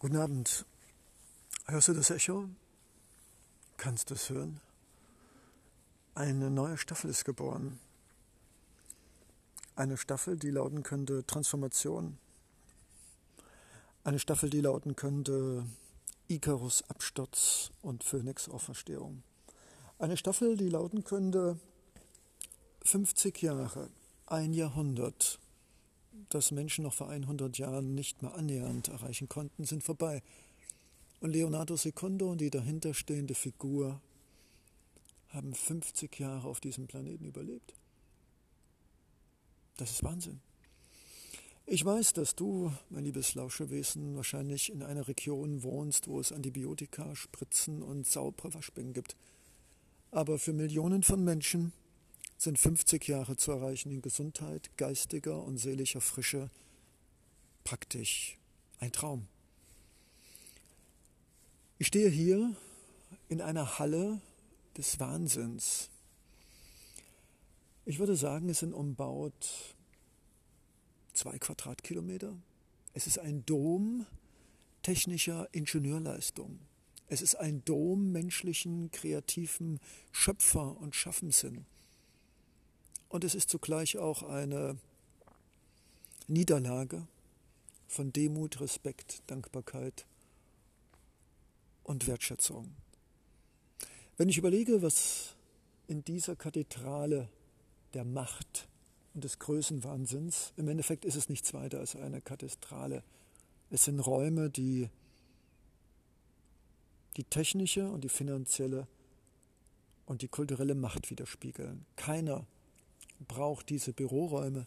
Guten Abend. Hörst du das Echo? Kannst du es hören? Eine neue Staffel ist geboren. Eine Staffel, die lauten könnte Transformation. Eine Staffel, die lauten könnte Icarus Absturz und Phönix Auferstehung. Eine Staffel, die lauten könnte 50 Jahre, ein Jahrhundert das Menschen noch vor 100 Jahren nicht mehr annähernd erreichen konnten, sind vorbei. Und Leonardo Secondo und die dahinterstehende Figur haben 50 Jahre auf diesem Planeten überlebt. Das ist Wahnsinn. Ich weiß, dass du, mein liebes Lauschewesen, wahrscheinlich in einer Region wohnst, wo es Antibiotika, Spritzen und saubere Waschbecken gibt. Aber für Millionen von Menschen sind 50 Jahre zu erreichen in Gesundheit, geistiger und seelischer Frische praktisch ein Traum. Ich stehe hier in einer Halle des Wahnsinns. Ich würde sagen, es sind umbaut zwei Quadratkilometer. Es ist ein Dom technischer Ingenieurleistung. Es ist ein Dom menschlichen, kreativen Schöpfer- und Schaffenssinn. Und es ist zugleich auch eine Niederlage von Demut, Respekt, Dankbarkeit und Wertschätzung. Wenn ich überlege, was in dieser Kathedrale der Macht und des Größenwahnsinns, im Endeffekt ist es nichts weiter als eine Kathedrale. Es sind Räume, die die technische und die finanzielle und die kulturelle Macht widerspiegeln. Keiner braucht diese Büroräume,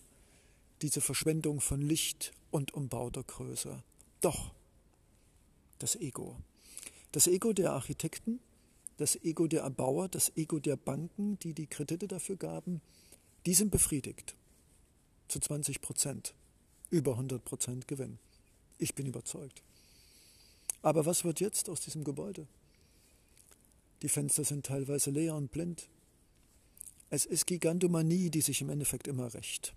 diese Verschwendung von Licht und umbauter Größe. Doch das Ego. Das Ego der Architekten, das Ego der Erbauer, das Ego der Banken, die die Kredite dafür gaben, die sind befriedigt. Zu 20 Prozent. Über 100 Prozent Gewinn. Ich bin überzeugt. Aber was wird jetzt aus diesem Gebäude? Die Fenster sind teilweise leer und blind. Es ist Gigantomanie, die sich im Endeffekt immer rächt.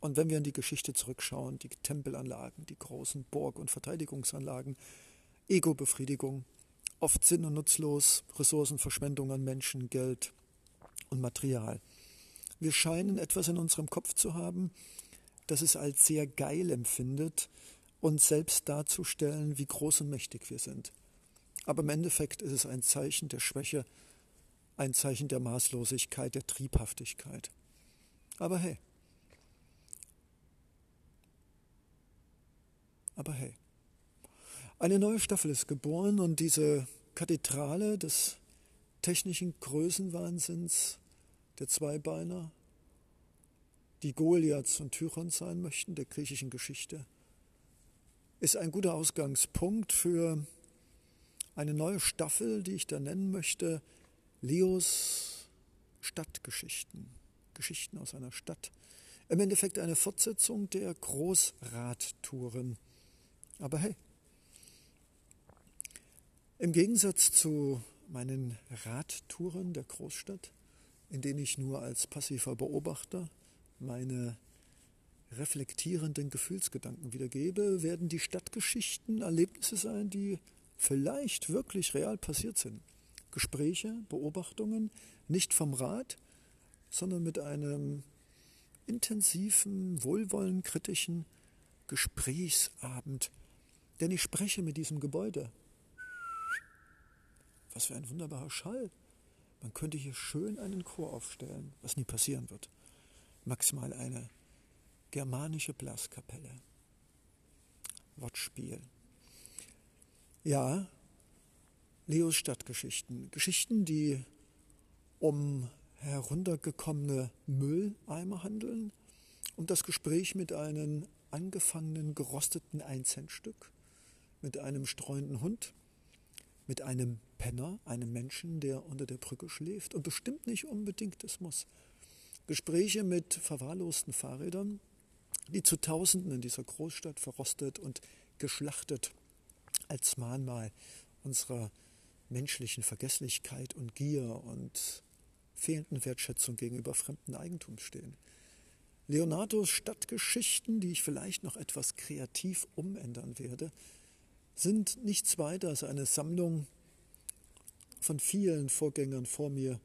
Und wenn wir in die Geschichte zurückschauen, die Tempelanlagen, die großen Burg- und Verteidigungsanlagen, Ego-Befriedigung, oft sinn- und nutzlos, Ressourcenverschwendung an Menschen, Geld und Material. Wir scheinen etwas in unserem Kopf zu haben, das es als sehr geil empfindet, uns selbst darzustellen, wie groß und mächtig wir sind. Aber im Endeffekt ist es ein Zeichen der Schwäche ein Zeichen der Maßlosigkeit, der Triebhaftigkeit. Aber hey. Aber hey. Eine neue Staffel ist geboren und diese Kathedrale des technischen Größenwahnsinns der Zweibeiner, die Goliaths und Tychon sein möchten, der griechischen Geschichte, ist ein guter Ausgangspunkt für eine neue Staffel, die ich da nennen möchte, Leos Stadtgeschichten, Geschichten aus einer Stadt. Im Endeffekt eine Fortsetzung der Großradtouren. Aber hey, im Gegensatz zu meinen Radtouren der Großstadt, in denen ich nur als passiver Beobachter meine reflektierenden Gefühlsgedanken wiedergebe, werden die Stadtgeschichten Erlebnisse sein, die vielleicht wirklich real passiert sind. Gespräche, Beobachtungen, nicht vom Rat, sondern mit einem intensiven, wohlwollend kritischen Gesprächsabend. Denn ich spreche mit diesem Gebäude. Was für ein wunderbarer Schall. Man könnte hier schön einen Chor aufstellen, was nie passieren wird. Maximal eine germanische Blaskapelle. Wortspiel. Ja, Leos Stadtgeschichten. Geschichten, die um heruntergekommene Mülleimer handeln, um das Gespräch mit einem angefangenen, gerosteten Einzentstück, mit einem streuenden Hund, mit einem Penner, einem Menschen, der unter der Brücke schläft und bestimmt nicht unbedingt es muss. Gespräche mit verwahrlosten Fahrrädern, die zu Tausenden in dieser Großstadt verrostet und geschlachtet als Mahnmal unserer menschlichen Vergesslichkeit und Gier und fehlenden Wertschätzung gegenüber fremden Eigentum stehen. Leonardos Stadtgeschichten, die ich vielleicht noch etwas kreativ umändern werde, sind nichts weiter als eine Sammlung von vielen Vorgängern vor mir,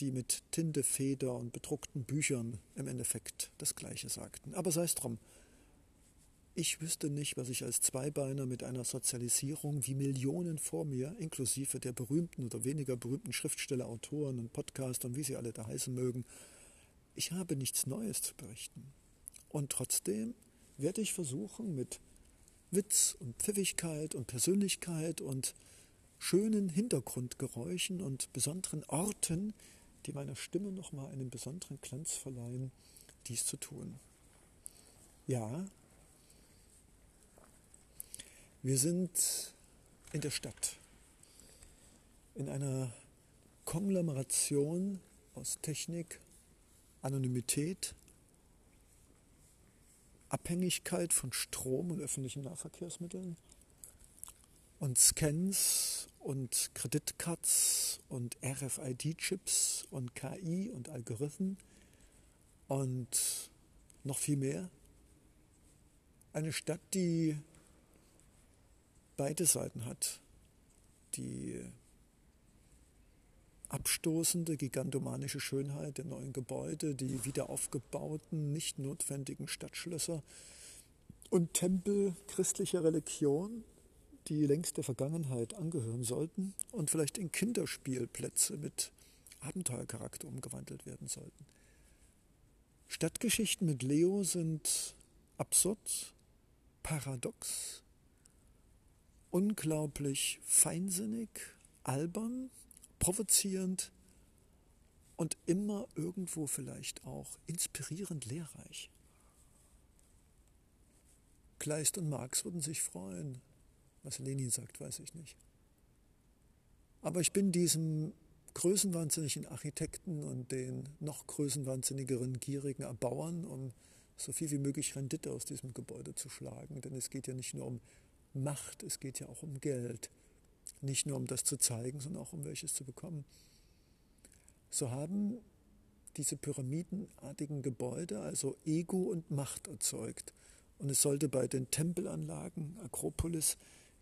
die mit Tinte, Feder und bedruckten Büchern im Endeffekt das Gleiche sagten. Aber sei es drum. Ich wüsste nicht, was ich als Zweibeiner mit einer Sozialisierung wie Millionen vor mir, inklusive der berühmten oder weniger berühmten Schriftsteller, Autoren und Podcaster und wie sie alle da heißen mögen, ich habe nichts Neues zu berichten. Und trotzdem werde ich versuchen, mit Witz und Pfiffigkeit und Persönlichkeit und schönen Hintergrundgeräuschen und besonderen Orten, die meiner Stimme nochmal einen besonderen Glanz verleihen, dies zu tun. Ja, wir sind in der Stadt, in einer Konglomeration aus Technik, Anonymität, Abhängigkeit von Strom und öffentlichen Nahverkehrsmitteln und Scans und Kreditcards und RFID-Chips und KI und Algorithmen und noch viel mehr. Eine Stadt, die beide Seiten hat. Die abstoßende, gigantomanische Schönheit der neuen Gebäude, die wieder aufgebauten, nicht notwendigen Stadtschlösser und Tempel christlicher Religion, die längst der Vergangenheit angehören sollten und vielleicht in Kinderspielplätze mit Abenteuercharakter umgewandelt werden sollten. Stadtgeschichten mit Leo sind absurd, paradox, unglaublich feinsinnig, albern, provozierend und immer irgendwo vielleicht auch inspirierend lehrreich. Kleist und Marx würden sich freuen. Was Lenin sagt, weiß ich nicht. Aber ich bin diesem größenwahnsinnigen Architekten und den noch größenwahnsinnigeren gierigen Erbauern, um so viel wie möglich Rendite aus diesem Gebäude zu schlagen. Denn es geht ja nicht nur um Macht, es geht ja auch um Geld. Nicht nur um das zu zeigen, sondern auch um welches zu bekommen. So haben diese pyramidenartigen Gebäude also Ego und Macht erzeugt. Und es sollte bei den Tempelanlagen, Akropolis,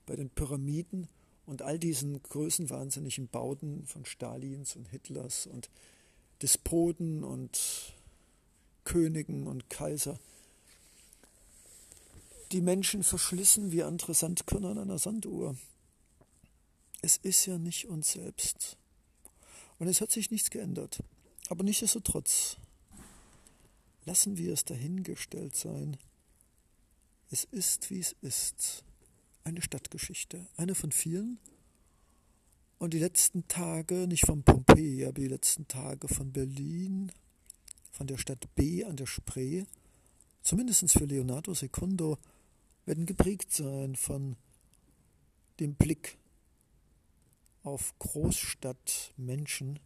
bei den Pyramiden und all diesen größenwahnsinnigen Bauten von Stalins und Hitlers und Despoten und Königen und Kaiser die Menschen verschlissen wie andere Sandkörner an einer Sanduhr. Es ist ja nicht uns selbst. Und es hat sich nichts geändert. Aber nichtsdestotrotz lassen wir es dahingestellt sein. Es ist, wie es ist. Eine Stadtgeschichte, eine von vielen. Und die letzten Tage, nicht von Pompeji, aber die letzten Tage von Berlin, von der Stadt B an der Spree, zumindest für Leonardo Secundo, werden geprägt sein von dem Blick auf Großstadtmenschen,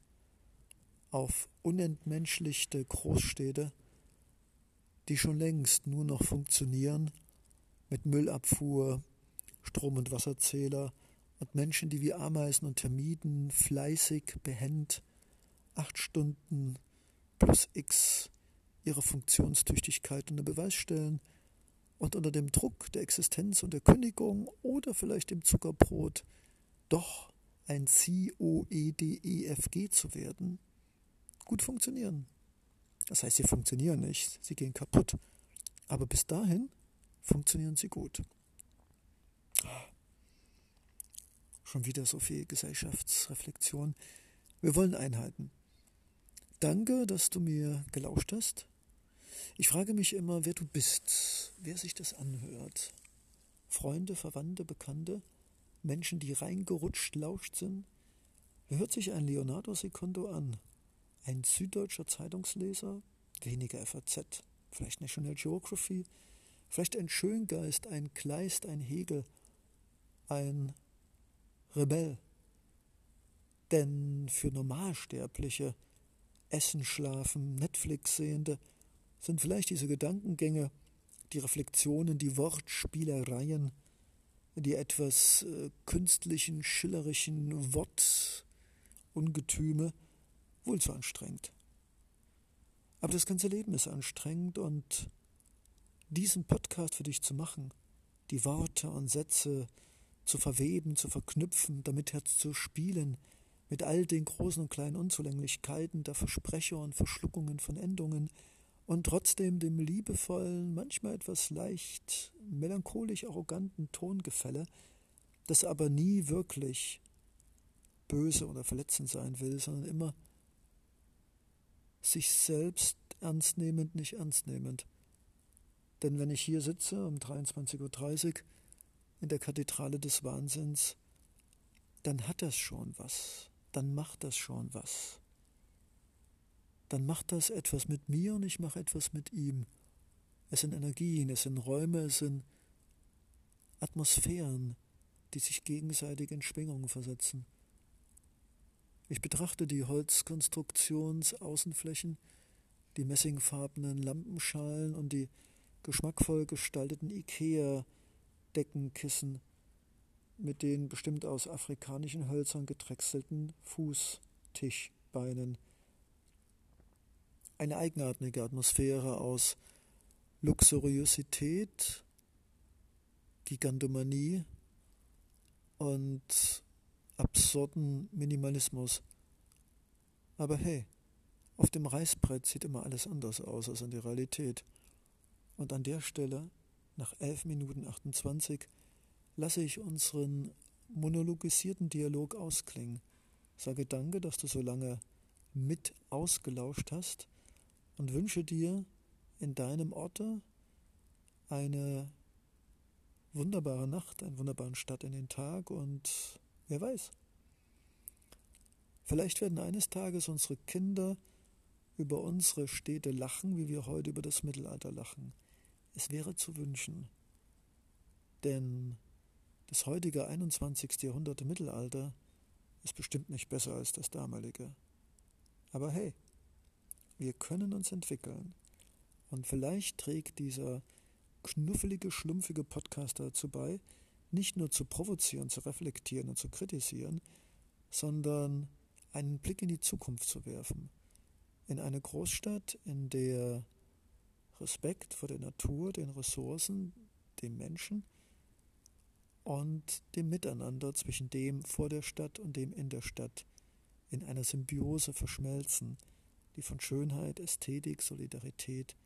auf unentmenschlichte Großstädte, die schon längst nur noch funktionieren mit Müllabfuhr, Strom- und Wasserzähler und Menschen, die wie Ameisen und Termiten fleißig, behend, acht Stunden plus X ihre Funktionstüchtigkeit unter Beweis stellen – und unter dem Druck der Existenz und der Kündigung oder vielleicht dem Zuckerbrot doch ein C-O-E-D-E-F-G zu werden, gut funktionieren. Das heißt, sie funktionieren nicht, sie gehen kaputt. Aber bis dahin funktionieren sie gut. Schon wieder so viel Gesellschaftsreflexion. Wir wollen Einheiten. Danke, dass du mir gelauscht hast. Ich frage mich immer, wer du bist, wer sich das anhört. Freunde, Verwandte, Bekannte, Menschen, die reingerutscht lauscht sind. Wer hört sich ein Leonardo Secondo an? Ein süddeutscher Zeitungsleser? Weniger FAZ, vielleicht National Geography, vielleicht ein Schöngeist, ein Kleist, ein Hegel, ein Rebell. Denn für Normalsterbliche, Essen, Schlafen, Netflix sehende, sind vielleicht diese Gedankengänge, die Reflexionen, die Wortspielereien, die etwas äh, künstlichen, schillerischen Wortungetüme wohl zu anstrengend. Aber das ganze Leben ist anstrengend und diesen Podcast für dich zu machen, die Worte und Sätze zu verweben, zu verknüpfen, damit zu spielen, mit all den großen und kleinen Unzulänglichkeiten der Versprecher und Verschluckungen von Endungen und trotzdem dem liebevollen, manchmal etwas leicht melancholisch arroganten Tongefälle, das aber nie wirklich böse oder verletzend sein will, sondern immer sich selbst ernstnehmend, nicht ernstnehmend. Denn wenn ich hier sitze um 23.30 Uhr in der Kathedrale des Wahnsinns, dann hat das schon was, dann macht das schon was. Dann macht das etwas mit mir und ich mache etwas mit ihm. Es sind Energien, es sind Räume, es sind Atmosphären, die sich gegenseitig in Schwingungen versetzen. Ich betrachte die Holzkonstruktionsaußenflächen, die messingfarbenen Lampenschalen und die geschmackvoll gestalteten IKEA-Deckenkissen mit den bestimmt aus afrikanischen Hölzern gedrechselten Fußtischbeinen. Eine eigenartige Atmosphäre aus Luxuriosität, Gigantomanie und absurden Minimalismus. Aber hey, auf dem Reißbrett sieht immer alles anders aus als in der Realität. Und an der Stelle, nach 11 Minuten 28, lasse ich unseren monologisierten Dialog ausklingen. Sage danke, dass du so lange mit ausgelauscht hast und wünsche dir in deinem Orte eine wunderbare Nacht, einen wunderbaren Start in den Tag und Wer weiß. Vielleicht werden eines Tages unsere Kinder über unsere Städte lachen, wie wir heute über das Mittelalter lachen. Es wäre zu wünschen. Denn das heutige 21. Jahrhundert Mittelalter ist bestimmt nicht besser als das damalige. Aber hey, wir können uns entwickeln. Und vielleicht trägt dieser knuffelige, schlumpfige Podcast dazu bei, nicht nur zu provozieren, zu reflektieren und zu kritisieren, sondern einen Blick in die Zukunft zu werfen. In eine Großstadt, in der Respekt vor der Natur, den Ressourcen, dem Menschen und dem Miteinander zwischen dem vor der Stadt und dem in der Stadt in einer Symbiose verschmelzen, die von Schönheit, Ästhetik, Solidarität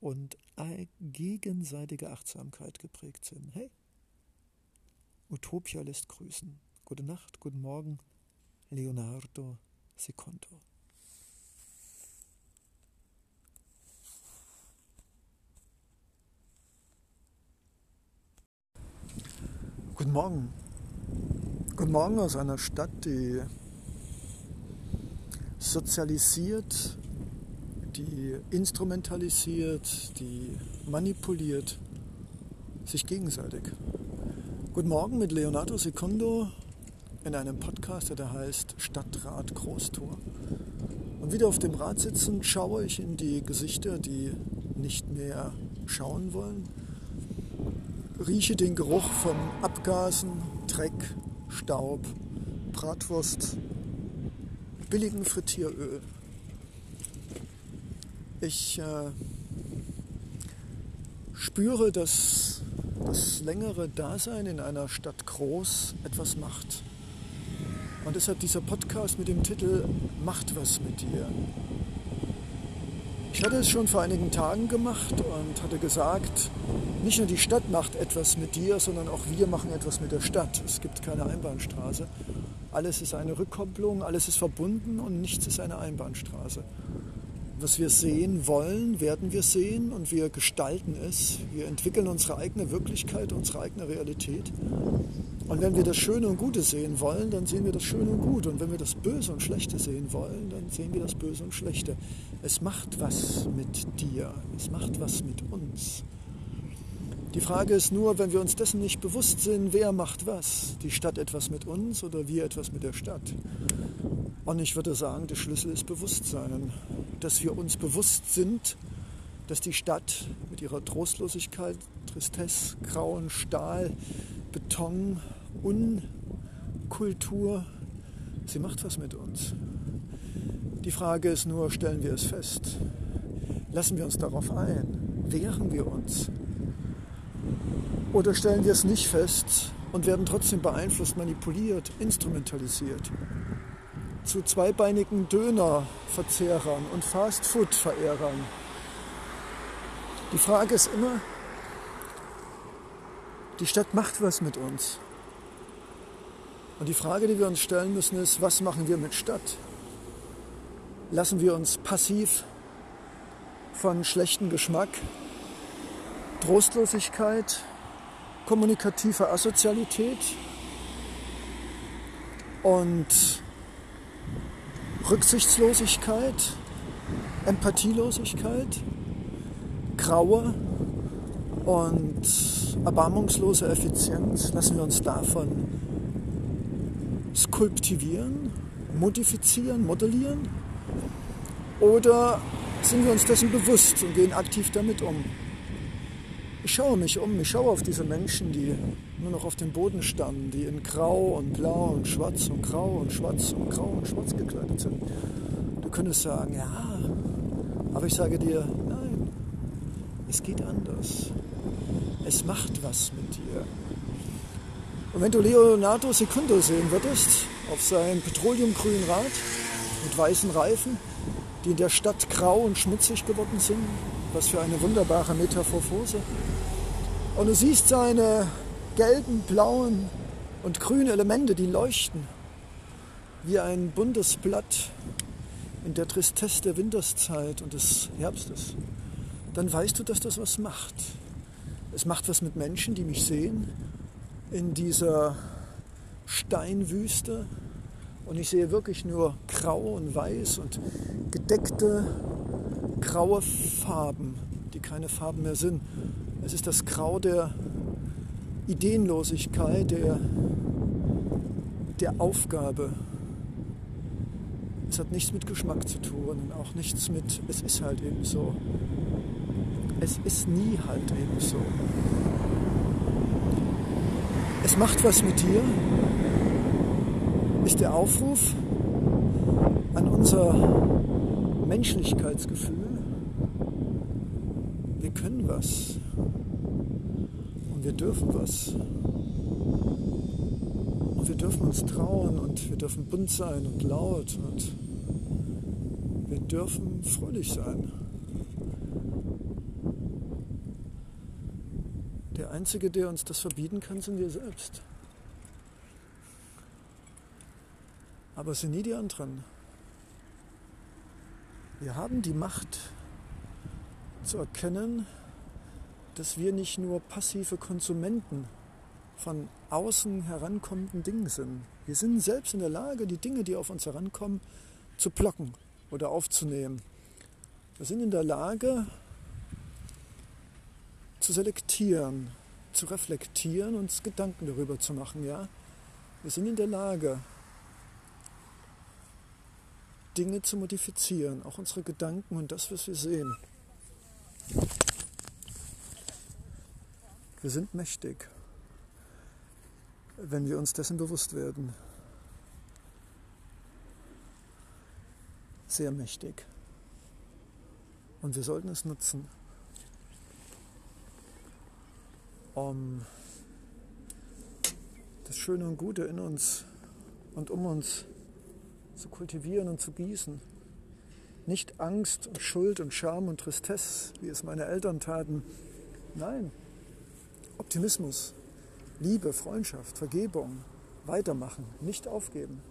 und gegenseitiger Achtsamkeit geprägt sind. Hey, Utopia lässt grüßen. Gute Nacht, guten Morgen, Leonardo Secondo. Guten Morgen. Guten Morgen aus einer Stadt, die sozialisiert, die instrumentalisiert, die manipuliert sich gegenseitig. Guten Morgen mit Leonardo Secondo in einem Podcast, der heißt Stadtrat Großtor. Und wieder auf dem Rad sitzend schaue ich in die Gesichter, die nicht mehr schauen wollen, rieche den Geruch von Abgasen, Dreck, Staub, Bratwurst, billigem Frittieröl. Ich äh, spüre, dass das längere Dasein in einer Stadt groß etwas macht. Und deshalb dieser Podcast mit dem Titel Macht was mit dir. Ich hatte es schon vor einigen Tagen gemacht und hatte gesagt, nicht nur die Stadt macht etwas mit dir, sondern auch wir machen etwas mit der Stadt. Es gibt keine Einbahnstraße. Alles ist eine Rückkopplung, alles ist verbunden und nichts ist eine Einbahnstraße. Was wir sehen wollen, werden wir sehen und wir gestalten es. Wir entwickeln unsere eigene Wirklichkeit, unsere eigene Realität. Und wenn wir das Schöne und Gute sehen wollen, dann sehen wir das Schöne und Gute. Und wenn wir das Böse und Schlechte sehen wollen, dann sehen wir das Böse und Schlechte. Es macht was mit dir. Es macht was mit uns. Die Frage ist nur, wenn wir uns dessen nicht bewusst sind, wer macht was? Die Stadt etwas mit uns oder wir etwas mit der Stadt? Und ich würde sagen, der Schlüssel ist Bewusstsein. Dass wir uns bewusst sind, dass die Stadt mit ihrer Trostlosigkeit, Tristesse, Grauen, Stahl, Beton, Unkultur, sie macht was mit uns. Die Frage ist nur, stellen wir es fest? Lassen wir uns darauf ein? Wehren wir uns? Oder stellen wir es nicht fest und werden trotzdem beeinflusst, manipuliert, instrumentalisiert. Zu zweibeinigen Dönerverzehrern und Fastfood-Verehrern. Die Frage ist immer, die Stadt macht was mit uns. Und die Frage, die wir uns stellen müssen, ist, was machen wir mit Stadt? Lassen wir uns passiv von schlechtem Geschmack, Trostlosigkeit, kommunikativer Asozialität und Rücksichtslosigkeit, Empathielosigkeit, Graue und erbarmungslose Effizienz, lassen wir uns davon skulptivieren, modifizieren, modellieren? Oder sind wir uns dessen bewusst und gehen aktiv damit um? Ich schaue mich um, ich schaue auf diese Menschen, die nur noch auf dem Boden standen, die in Grau und Blau und Schwarz und Grau und Schwarz und Grau und Schwarz gekleidet sind. Du könntest sagen, ja, aber ich sage dir, nein, es geht anders. Es macht was mit dir. Und wenn du Leonardo Secundo sehen würdest, auf seinem petroleumgrünen Rad mit weißen Reifen, die in der Stadt grau und schmutzig geworden sind, was für eine wunderbare Metamorphose. Und du siehst seine gelben, blauen und grünen Elemente, die leuchten wie ein buntes Blatt in der Tristesse der Winterszeit und des Herbstes. Dann weißt du, dass das was macht. Es macht was mit Menschen, die mich sehen in dieser Steinwüste. Und ich sehe wirklich nur grau und weiß und gedeckte graue Farben, die keine Farben mehr sind. Es ist das Grau der Ideenlosigkeit, der, der Aufgabe. Es hat nichts mit Geschmack zu tun und auch nichts mit, es ist halt eben so es ist nie halt eben so. Es macht was mit dir, ist der Aufruf an unser Menschlichkeitsgefühl. Wir können was wir dürfen was. Und wir dürfen uns trauen und wir dürfen bunt sein und laut und wir dürfen fröhlich sein. Der Einzige, der uns das verbieten kann, sind wir selbst. Aber es sind nie die anderen. Wir haben die Macht zu erkennen, dass wir nicht nur passive Konsumenten von außen herankommenden Dingen sind. Wir sind selbst in der Lage, die Dinge, die auf uns herankommen, zu blocken oder aufzunehmen. Wir sind in der Lage, zu selektieren, zu reflektieren, uns Gedanken darüber zu machen. Ja? Wir sind in der Lage, Dinge zu modifizieren, auch unsere Gedanken und das, was wir sehen. Wir sind mächtig, wenn wir uns dessen bewusst werden. Sehr mächtig. Und wir sollten es nutzen. um das Schöne und Gute in uns und um uns zu kultivieren und zu gießen. Nicht Angst und Schuld und Scham und Tristesse, wie es meine Eltern taten. Nein, Optimismus, Liebe, Freundschaft, Vergebung, weitermachen, nicht aufgeben.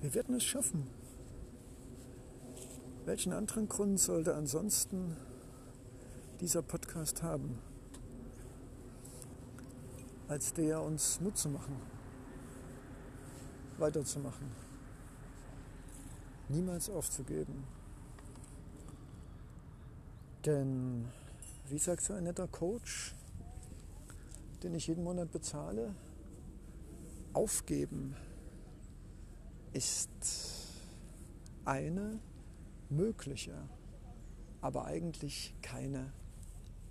Wir werden es schaffen. Welchen anderen Grund sollte ansonsten dieser Podcast haben, als der uns Mut zu machen, weiterzumachen, niemals aufzugeben. Denn, wie sagt so ein netter Coach, den ich jeden Monat bezahle, aufgeben ist eine mögliche, aber eigentlich keine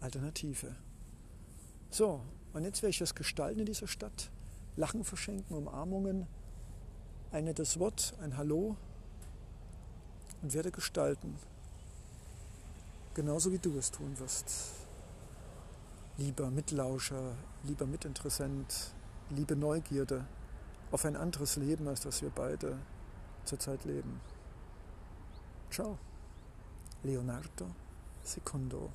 Alternative. So, und jetzt werde ich das gestalten in dieser Stadt. Lachen verschenken, Umarmungen, ein nettes Wort, ein Hallo und werde gestalten. Genauso wie du es tun wirst. Lieber Mitlauscher, lieber Mitinteressent, liebe Neugierde auf ein anderes Leben, als das wir beide zurzeit leben. Ciao, Leonardo Secondo.